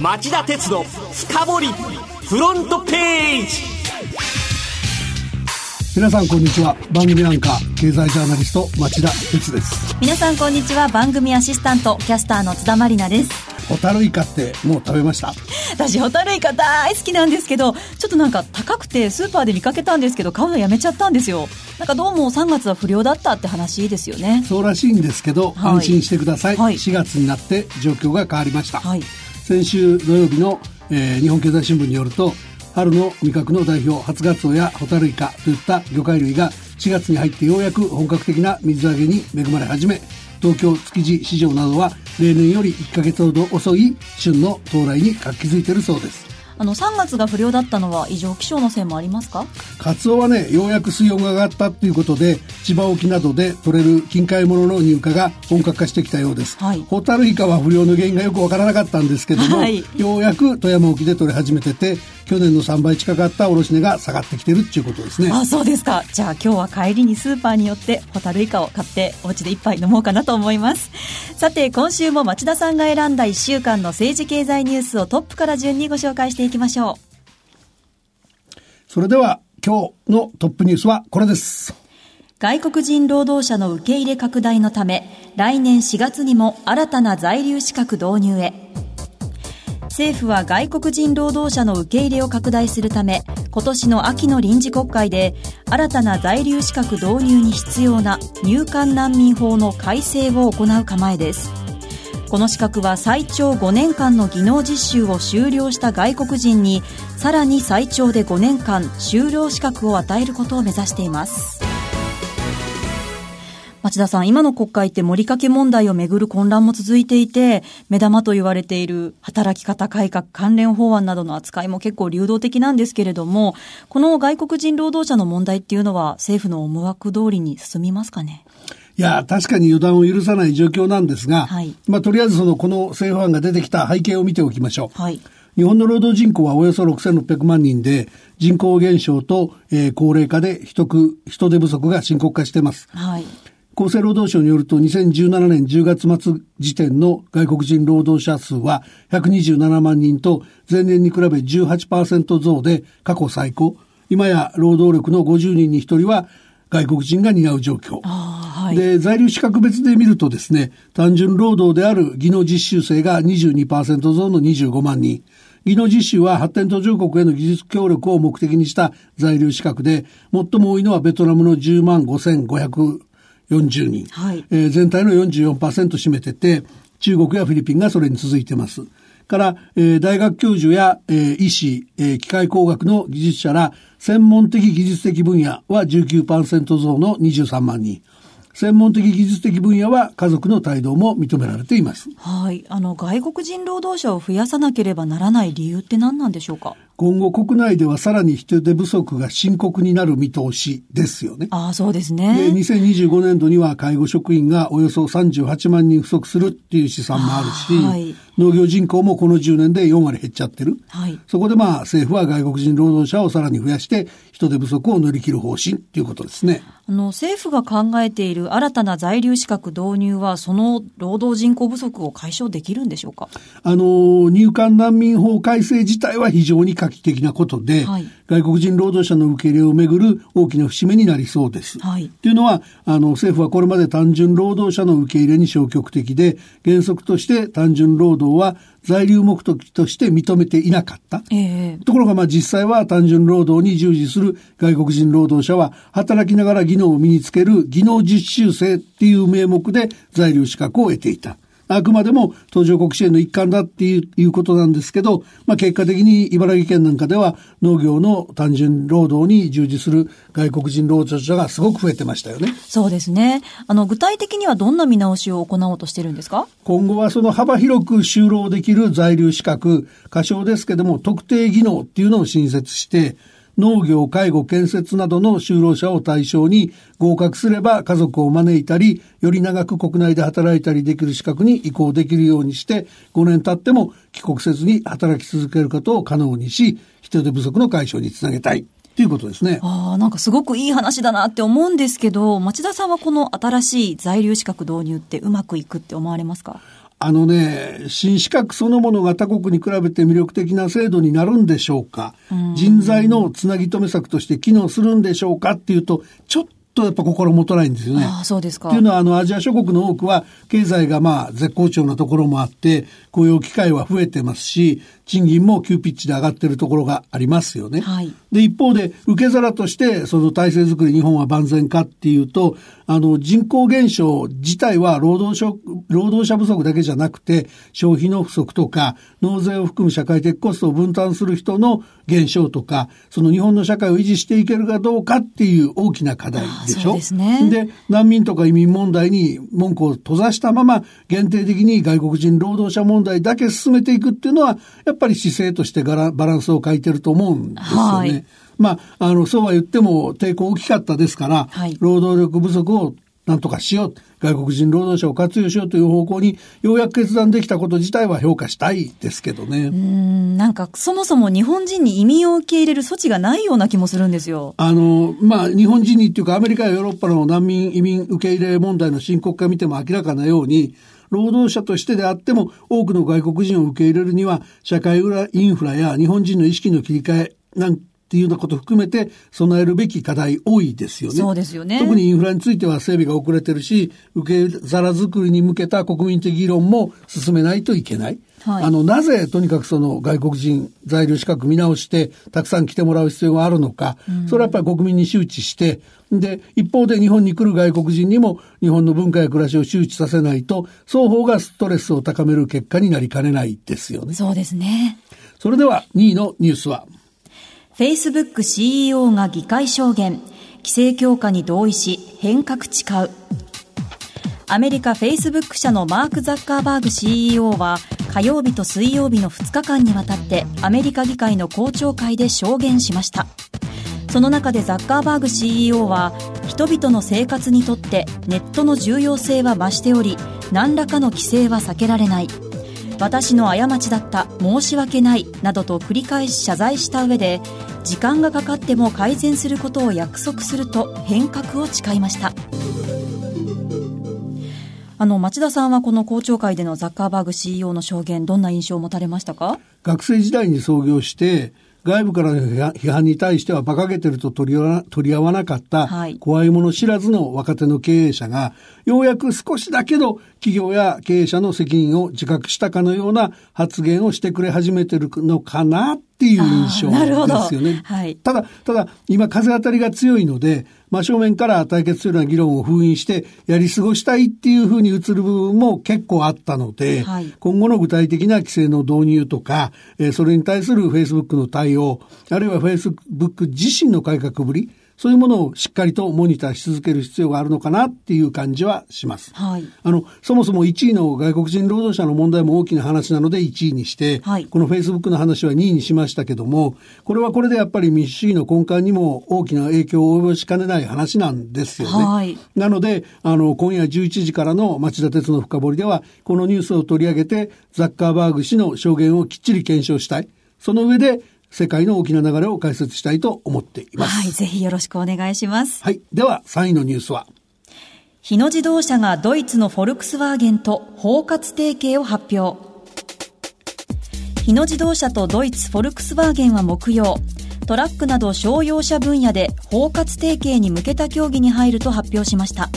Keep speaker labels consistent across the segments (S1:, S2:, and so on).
S1: 町田鉄の深掘りフロントページ。
S2: 皆さんこんにちは。番組アンカー経済ジャーナリスト町田鉄です。
S3: 皆さんこんにちは。番組アシスタントキャスターの津田まりなです。
S2: ホタルイカってもう食べました？
S3: 私ホタルイカ大好きなんですけどちょっとなんか高くてスーパーで見かけたんですけど買うのやめちゃったんですよ。なんかどうも3月は不良だったって話ですよね。
S2: そうらしいんですけど、はい、安心してください、はい、4月になって状況が変わりました、はい、先週土曜日の、えー、日本経済新聞によると春の味覚の代表初ガツオやホタルイカといった魚介類が4月に入ってようやく本格的な水揚げに恵まれ始め東京築地市場などは例年より1ヶ月ほど遅い旬の到来に活気づいているそうです。
S3: あの3月が不良だったのは異常気象のせいもありますか？
S2: カツオはねようやく水温が上がったということで千葉沖などで取れる近海物の入荷が本格化してきたようです、はい、ホタルイカは不良の原因がよくわからなかったんですけども、はい、ようやく富山沖で取れ始めてて去年の3倍近かった卸値が下がってきてるっていうことですね。
S3: あそうですか。じゃあ今日は帰りにスーパーによってホタルイカを買ってお家で一杯飲もうかなと思います。さて今週も町田さんが選んだ1週間の政治経済ニュースをトップから順にご紹介していきましょ
S2: う。それでは今日のトップニュースはこれです。
S3: 外国人労働者の受け入れ拡大のため来年4月にも新たな在留資格導入へ政府は外国人労働者の受け入れを拡大するため今年の秋の臨時国会で新たな在留資格導入に必要な入管難民法の改正を行う構えです。この資格は最長5年間の技能実習を修了した外国人にさらに最長で5年間修了資格を与えることを目指しています。町田さん、今の国会って盛りかけ問題をめぐる混乱も続いていて、目玉と言われている働き方改革関連法案などの扱いも結構流動的なんですけれども、この外国人労働者の問題っていうのは政府の思惑通りに進みますかね？
S2: いや、確かに予断を許さない状況なんですが、はい、まあ、とりあえずその、この政府案が出てきた背景を見ておきましょう。はい日本の労働人口はおよそ6600万人で、人口減少と、えー、高齢化で人人手不足が深刻化しています。はい。厚生労働省によると2017年10月末時点の外国人労働者数は127万人と前年に比べ18%増で過去最高。今や労働力の50人に1人は外国人が担う状況。はい、で、在留資格別で見るとですね、単純労働である技能実習生が22%増の25万人。技能実習は発展途上国への技術協力を目的にした在留資格で、最も多いのはベトナムの10万5500 40人、はいえー、全体の44%占めてて、中国やフィリピンがそれに続いてます。から、えー、大学教授や、えー、医師、えー、機械工学の技術者ら専門的技術的分野は19%増の23万人。専門的技術的分野は家族の帯同も認められています。
S3: はい。あの、外国人労働者を増やさなければならない理由って何なんでしょうか？
S2: 今後国内ではさらに人手不足が深刻になる見通しですよね。
S3: ああ、そうですね。
S2: で、2025年度には介護職員がおよそ38万人不足するっていう試算もあるし、はい、農業人口もこの10年で4割減っちゃってる。はい、そこでまあ政府は外国人労働者をさらに増やして人手不足を乗り切る方針っていうことですね。
S3: あの、政府が考えている新たな在留資格導入はその労働人口不足を解消できるんでしょうか？
S2: あの、入管難民法改正自体は非常に画期的なことで、はい、外国人労働者の受け入れをめぐる大きな節目になりそうです。はい、というのは、あの、政府はこれまで単純労働者の受け入れに消極的で、原則として単純労働は在留目的として認めていなかった。えー、ところが、まあ実際は単純労働に従事する外国人労働者は、働きながら技能を身につける技能実習生っていう名目で在留資格を得ていた。あくまでも途上国支援の一環だっていうことなんですけど、まあ、結果的に茨城県なんかでは農業の単純労働に従事する外国人労働者がすごく増えてましたよね。
S3: そうですね。あの、具体的にはどんな見直しを行おうとしてるんですか？
S2: 今後はその幅広く就労できる在留資格、過小ですけども特定技能っていうのを新設して、農業、介護、建設などの就労者を対象に合格すれば家族を招いたり、より長く国内で働いたりできる資格に移行できるようにして、5年経っても帰国せずに働き続けることを可能にし、人手不足の解消につなげたい。っていうことですね。
S3: ああ、なんかすごくいい話だなって思うんですけど、町田さんはこの新しい在留資格導入ってうまくいくって思われますか？
S2: あのね、新資格そのものが他国に比べて魅力的な制度になるんでしょうか、う人材のつなぎ止め策として機能するんでしょうか？っていうと、ちょっとやっぱ心もとないんですよね。
S3: あそうですか。
S2: っていうのは、あの、アジア諸国の多くは、経済がまあ、絶好調なところもあって、雇用機会は増えてますし、賃金も急ピッチで上がってるところがありますよね。はい、で、一方で、受け皿として、その体制づくり日本は万全かっていうと、あの、人口減少自体は労働者、労働者不足だけじゃなくて、消費の不足とか、納税を含む社会的コストを分担する人の減少とか、その日本の社会を維持していけるかどうかっていう大きな課題でしょ。
S3: ですね。
S2: で、難民とか移民問題に文句を閉ざしたまま、限定的に外国人労働者問題だけ進めていくっていうのは、やっぱり姿勢としてバランスを欠いてると思うんですよね。はいまあ、あの、そうは言っても抵抗大きかったですから、はい、労働力不足をなんとかしよう。外国人労働者を活用しようという方向にようやく決断できたこと自体は評価したいですけどね。う
S3: ん、なんかそもそも日本人に移民を受け入れる措置がないような気もするんですよ。
S2: あの、まあ、日本人にっていうかアメリカやヨーロッパの難民移民受け入れ問題の深刻化見ても明らかなように、労働者としてであっても多くの外国人を受け入れるには社会インフラや日本人の意識の切り替えなんっていうようなことを含めて備えるべき課題多いですよね。
S3: そうですよね。
S2: 特にインフラについては整備が遅れてるし、受け皿作りに向けた国民的議論も進めないといけない。はい、あの、なぜとにかくその外国人在留資格見直してたくさん来てもらう必要があるのか、うん、それはやっぱり国民に周知して、で、一方で日本に来る外国人にも日本の文化や暮らしを周知させないと、双方がストレスを高める結果になりかねないですよね。
S3: そうですね。
S2: それでは2位のニュースは
S3: Facebook CEO が議会証言、規制強化に同意し変革誓う。アメリカ Facebook 社のマーク・ザッカーバーグ CEO は火曜日と水曜日の2日間にわたってアメリカ議会の公聴会で証言しました。その中でザッカーバーグ CEO は人々の生活にとってネットの重要性は増しており何らかの規制は避けられない私の過ちだった申し訳ないなどと繰り返し謝罪した上で時間がかかっても改善することを約束すると変革を誓いましたあの町田さんはこの公聴会でのザッカーバーグ CEO の証言どんな印象を持たれましたか？
S2: 学生時代に創業して外部からの批判に対しては馬鹿げてると取り取り合わなかった、怖いもの知らずの若手の経営者が、ようやく少しだけど企業や経営者の責任を自覚したかのような発言をしてくれ始めてるのかなっていう印象ですよね。はい、ただ、ただ、今風当たりが強いので、真正面から対決するような議論を封印してやり過ごしたいっていうふうに映る部分も結構あったので、はい、今後の具体的な規制の導入とか、えー、それに対するフェイスブックの対応、あるいはフェイスブック自身の改革ぶり、そういうものをしっかりとモニターし続ける必要があるのかなっていう感じはします。はい、あの、そもそも1位の外国人労働者の問題も大きな話なので1位にして、はい、このフェイスブックの話は2位にしましたけども、これはこれでやっぱり民主主義の根幹にも大きな影響を及ぼしかねない話なんですよね。はい、なので、あの、今夜11時からの町田鉄の深掘りでは、このニュースを取り上げて、ザッカーバーグ氏の証言をきっちり検証したい。その上で、世界の大きな流れを解説したいと思っています。
S3: はい、ぜひよろしくお願いします。
S2: はい、では3位のニュースは？
S3: 日野自動車がドイツのフォルクスワーゲンと包括提携を発表。日野自動車とドイツフォルクスワーゲンは木曜、トラックなど商用車分野で包括提携に向けた協議に入ると発表しました。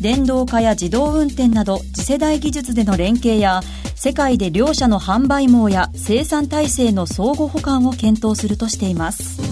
S3: 電動化や自動運転など次世代技術での連携や世界で両社の販売網や生産体制の相互補完を検討するとしています。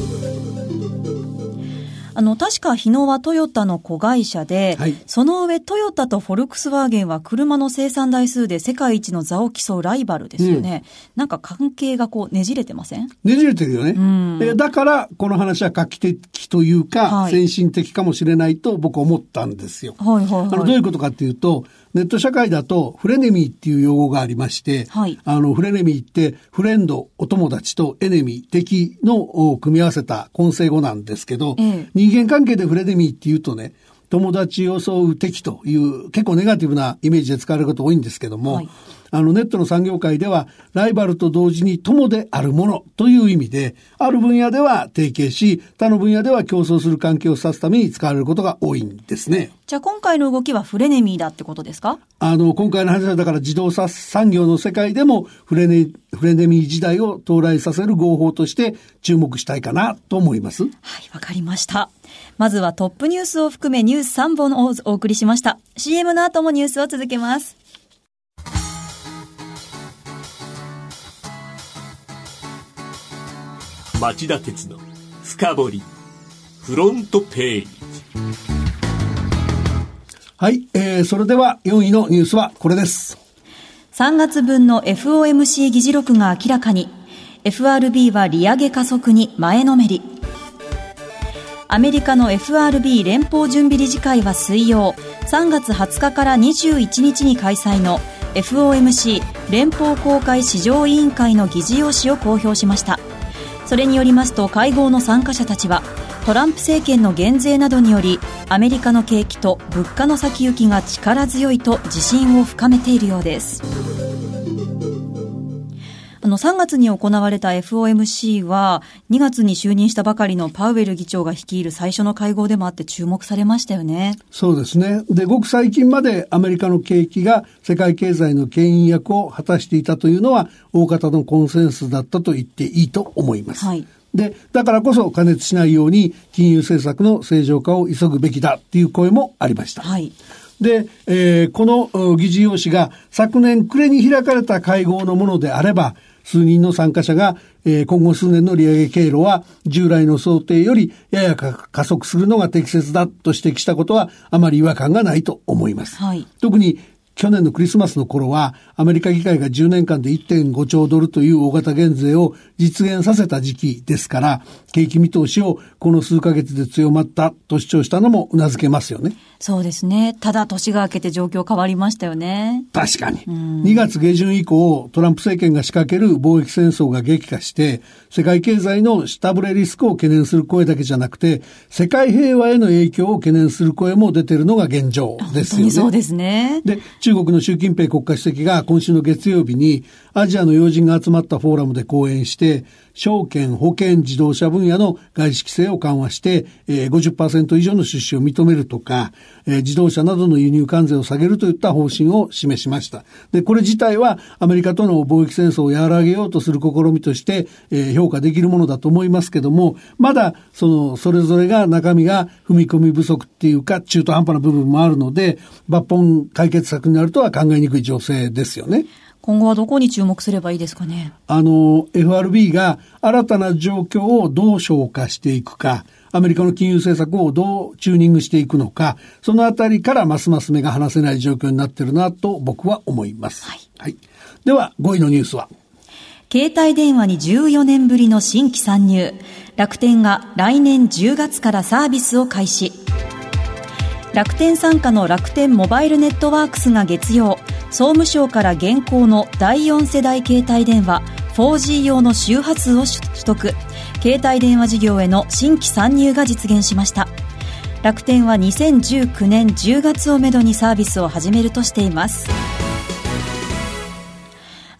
S3: あの、確か日野はトヨタの子会社で、はい、その上トヨタとフォルクスワーゲンは車の生産台数で世界一の座を競うライバルですよね。うん、なんか関係がこうねじれてません？
S2: ねじれてるよね。うん、だから、この話は画期的というか、はい、先進的かもしれないと僕は思ったんですよ。はいはいはい、あのどういうことかっていうと、ネット社会だとフレネミーっていう用語がありまして、はい、あのフレネミーってフレンド、お友達とエネミー、敵の組み合わせた混成語なんですけど、ええ、人間関係でフレネミーっていうとね、友達を襲う敵という結構ネガティブなイメージで使われること多いんですけども、はい、あのネットの産業界ではライバルと同時に友であるものという意味で、ある分野では提携し、他の分野では競争する関係を指すために使われることが多いんですね。
S3: じゃあ今回の動きはフレネミーだってことですか？
S2: あの、今回の話はだから自動車産業の世界でもフレネ、フレネミー時代を到来させる合法として注目したいかなと思います。はい、
S3: わかりました。まずはトップニュースを含めニュース3本をお送りしました。CM の後もニュースを続けます。
S1: 町田鉄の深掘りフロントページ。
S2: はい、えー、それでは4位のニュースはこれです。
S3: 3月分の FOMC 議事録が明らかに。FRB は利上げ加速に前のめり。アメリカの FRB 連邦準備理事会は水曜3月20日から21日に開催の FOMC 連邦公開市場委員会の議事要旨を公表しましたそれによりますと会合の参加者たちはトランプ政権の減税などによりアメリカの景気と物価の先行きが力強いと自信を深めているようです。あの、3月に行われた FOMC は、2月に就任したばかりのパウエル議長が率いる最初の会合でもあって注目されましたよね。
S2: そうですね。で、ごく最近までアメリカの景気が世界経済の牽引役を果たしていたというのは、大方のコンセンスだったと言っていいと思います。はい。で、だからこそ加熱しないように金融政策の正常化を急ぐべきだっていう声もありました。はい。で、えー、この議事要旨が昨年暮れに開かれた会合のものであれば、数人の参加者が、えー、今後数年の利上げ経路は従来の想定よりやや加速するのが適切だと指摘したことはあまり違和感がないと思います。はい、特に去年のクリスマスの頃は、アメリカ議会が10年間で1.5兆ドルという大型減税を実現させた時期ですから、景気見通しをこの数ヶ月で強まったと主張したのも頷けますよね。
S3: そうですね。ただ年が明けて状況変わりましたよね。
S2: 確かに。2月下旬以降、トランプ政権が仕掛ける貿易戦争が激化して、世界経済の下振れリスクを懸念する声だけじゃなくて、世界平和への影響を懸念する声も出てるのが現状ですよね。
S3: そうですね。
S2: で、中国の習近平国家主席が今週の月曜日にアジアの要人が集まったフォーラムで講演して、証券、保険、自動車分野の外資規制を緩和して、えー、50%以上の出資を認めるとか、えー、自動車などの輸入関税を下げるといった方針を示しました。で、これ自体はアメリカとの貿易戦争を和らげようとする試みとして、えー、評価できるものだと思いますけども、まだ、その、それぞれが中身が踏み込み不足っていうか、中途半端な部分もあるので、抜本解決策になるとは考えにくい情勢ですよね。
S3: 今後はどこに注目すればいいですかね？
S2: あの、FRB が新たな状況をどう消化していくか、アメリカの金融政策をどうチューニングしていくのか、そのあたりからますます目が離せない状況になってるなと僕は思います。はい。はい、では、5位のニュースは？
S3: 携帯電話に14年ぶりの新規参入。楽天が来年10月からサービスを開始。楽天傘下の楽天モバイルネットワークスが月曜、総務省から現行の第4世代携帯電話 4G 用の周波数を取得。携帯電話事業への新規参入が実現しました。楽天は2019年10月をめどにサービスを始めるとしています。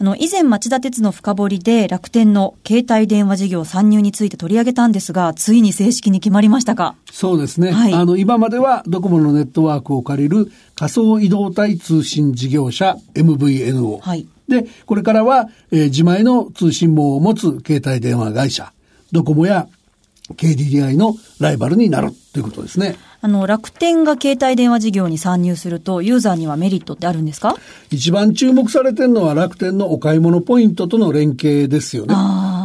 S3: の、以前町田鉄の深掘りで楽天の携帯電話事業参入について取り上げたんですが、ついに正式に決まりましたか？
S2: そうですね。はい、あの、今まではドコモのネットワークを借りる仮想移動体通信事業者 MVNO。はい。で、これからは、えー、自前の通信網を持つ携帯電話会社、ドコモや KDDI のライバルになるということですね。
S3: あの、楽天が携帯電話事業に参入すると、ユーザーにはメリットってあるんですか？
S2: 一番注目されてるのは楽天のお買い物ポイントとの連携ですよね。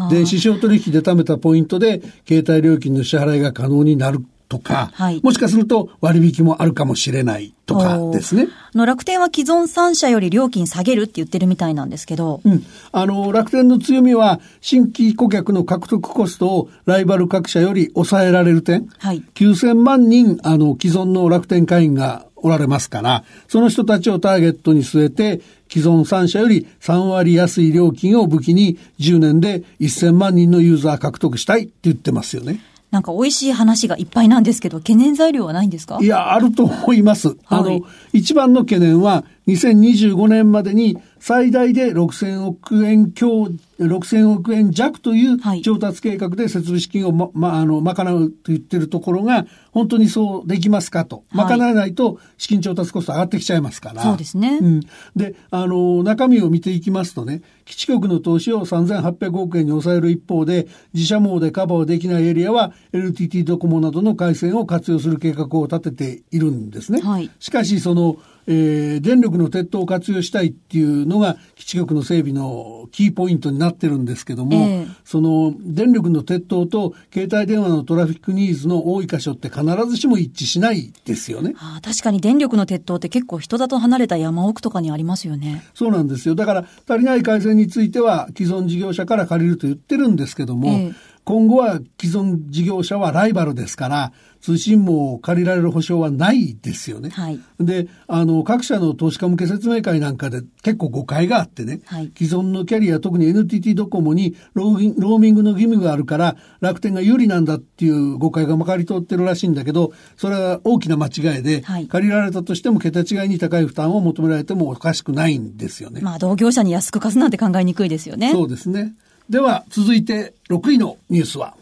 S2: 電子商取引で貯めたポイントで、携帯料金の支払いが可能になるとか、はい、もしかすると割引もあるかもしれないとかですね。
S3: の楽天は既存3社より料金下げるって言ってるみたいなんですけど。
S2: うん。あの、楽天の強みは、新規顧客の獲得コストをライバル各社より抑えられる点。はい。9000万人、あの、既存の楽天会員がおられますから、その人たちをターゲットに据えて、既存3社より3割安い料金を武器に10年で1000万人のユーザー獲得したいって言ってますよね。
S3: なんか美味しい話がいっぱいなんですけど、懸念材料はないんですか？
S2: いや、あると思います。はい、あの、一番の懸念は、2025年までに最大で6000億円強、6000億円弱という調達計画で設備資金をま、ま、あの、賄うと言ってるところが、本当にそうできますかと。賄えないと資金調達コスト上がってきちゃいますから。
S3: そうですね。
S2: うん。で、あの、中身を見ていきますとね、基地局の投資を3800億円に抑える一方で、自社網でカバーできないエリアは LTT ドコモなどの回線を活用する計画を立てているんですね。はい、しかし、その、えー、電力の鉄塔を活用したいっていうのが基地局の整備のキーポイントになってるんですけども、えー、その電力の鉄塔と携帯電話のトラフィックニーズの多い箇所って必ずしも一致しないですよね。
S3: あ確かに電力の鉄塔って結構人里離れた山奥とかにありますよね。
S2: そうなんですよ。だから足りない回線については既存事業者から借りると言ってるんですけども、えー今後は既存事業者はライバルですから、通信網を借りられる保証はないですよね。はい、で、あの、各社の投資家向け説明会なんかで結構誤解があってね、はい、既存のキャリア、特に NTT ドコモにローミングの義務があるから楽天が有利なんだっていう誤解がまかり通ってるらしいんだけど、それは大きな間違いで、はい、借りられたとしても桁違いに高い負担を求められてもおかしくないんですよね。
S3: まあ、同業者に安く貸すなんて考えにくいですよね。
S2: そうですね。では、続いて6位のニュースは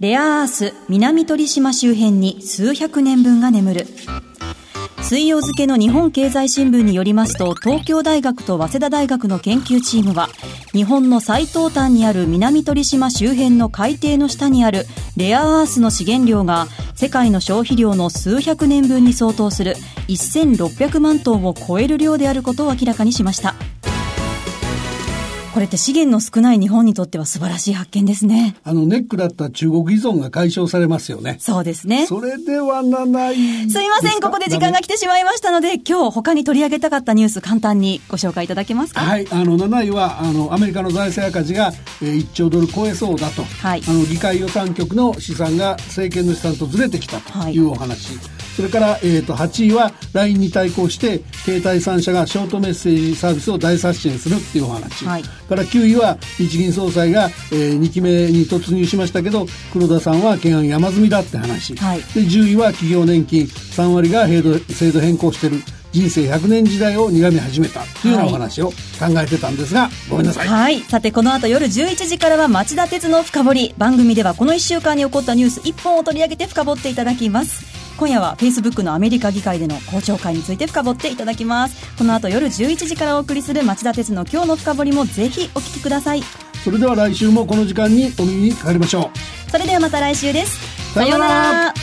S3: レアアース南鳥島周辺に数百年分が眠る。水曜付の日本経済新聞によりますと、東京大学と早稲田大学の研究チームは、日本の最東端にある南鳥島周辺の海底の下にあるレアアースの資源量が、世界の消費量の数百年分に相当する1600万トンを超える量であることを明らかにしました。これって資源の少ない日本にとっては素晴らしい発見ですね。
S2: あの、ネックだった中国依存が解消されますよね。
S3: そうですね。
S2: それではなない。
S3: すいません、ここで時間が来てしまいましたので、今日他に取り上げたかったニュース簡単にご紹介いただけますか？
S2: はい、あの、7位は、あの、アメリカの財政赤字が、えー、1兆ドル超えそうだと。はい。あの、議会予算局の試算が政権の試算とずれてきたというお話。はいそれから、えー、と8位は LINE に対抗して携帯3社がショートメッセージサービスを大刷新するっていうお話、はい、から9位は日銀総裁が、えー、2期目に突入しましたけど黒田さんは懸案山積みだって話、はい、で10位は企業年金3割が制度変更してる人生100年時代を睨み始めたというようなお話を考えてたんですが、はい、ごめんなさい。
S3: はい。さて、この後夜11時からは町田鉄の深掘り。番組ではこの1週間に起こったニュース1本を取り上げて深掘っていただきます。今夜は Facebook のアメリカ議会での公聴会について深掘っていただきます。この後夜11時からお送りする町田鉄の今日の深掘りもぜひお聞きください。
S2: それでは来週もこの時間にお耳にかかりましょ
S3: う。それではまた来週です。さようなら